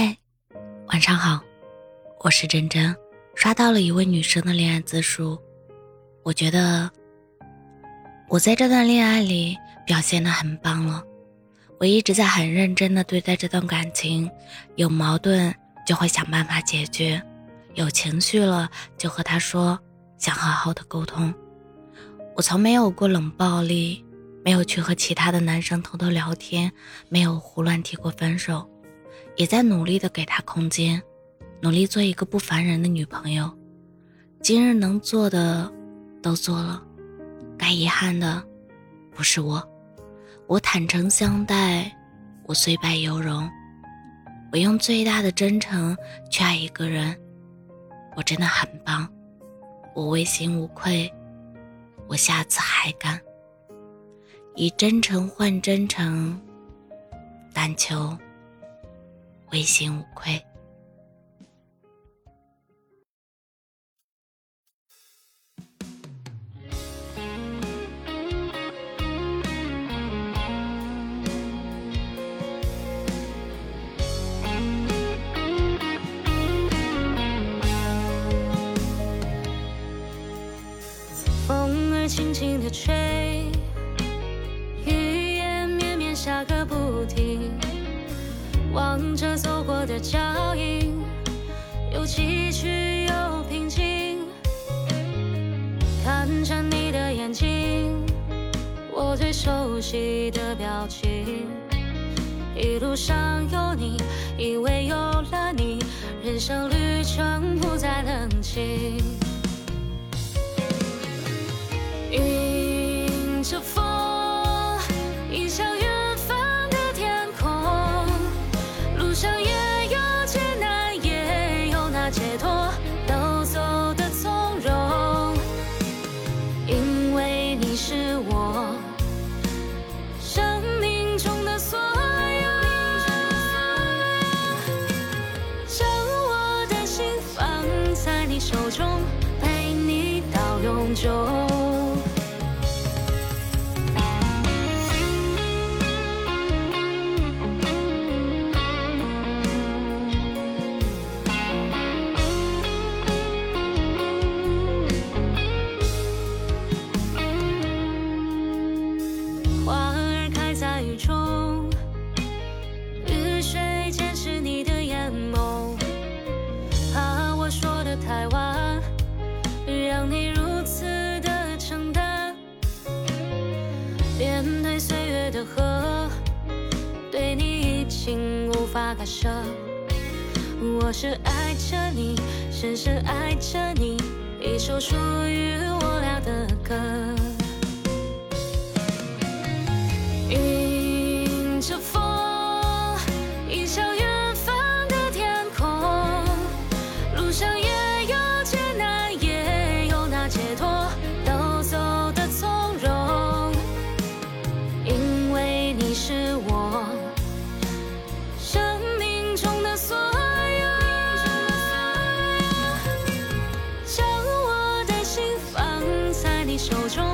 嗨，晚上好，我是真真。刷到了一位女生的恋爱自述，我觉得我在这段恋爱里表现的很棒了。我一直在很认真的对待这段感情，有矛盾就会想办法解决，有情绪了就和他说，想好好的沟通。我从没有过冷暴力，没有去和其他的男生偷偷聊天，没有胡乱提过分手。也在努力的给他空间，努力做一个不烦人的女朋友。今日能做的都做了，该遗憾的不是我。我坦诚相待，我虽败犹荣。我用最大的真诚去爱一个人，我真的很棒。我问心无愧，我下次还敢。以真诚换真诚，但求。问心无愧。风儿轻轻地吹，着走过的脚印，有崎岖有平静。看着你的眼睛，我最熟悉的表情。一路上有你，因为有了你，人生旅程不再冷清。迎着风。手中陪你到永久。情无法割舍。我是爱着你，深深爱着你，一首属于手中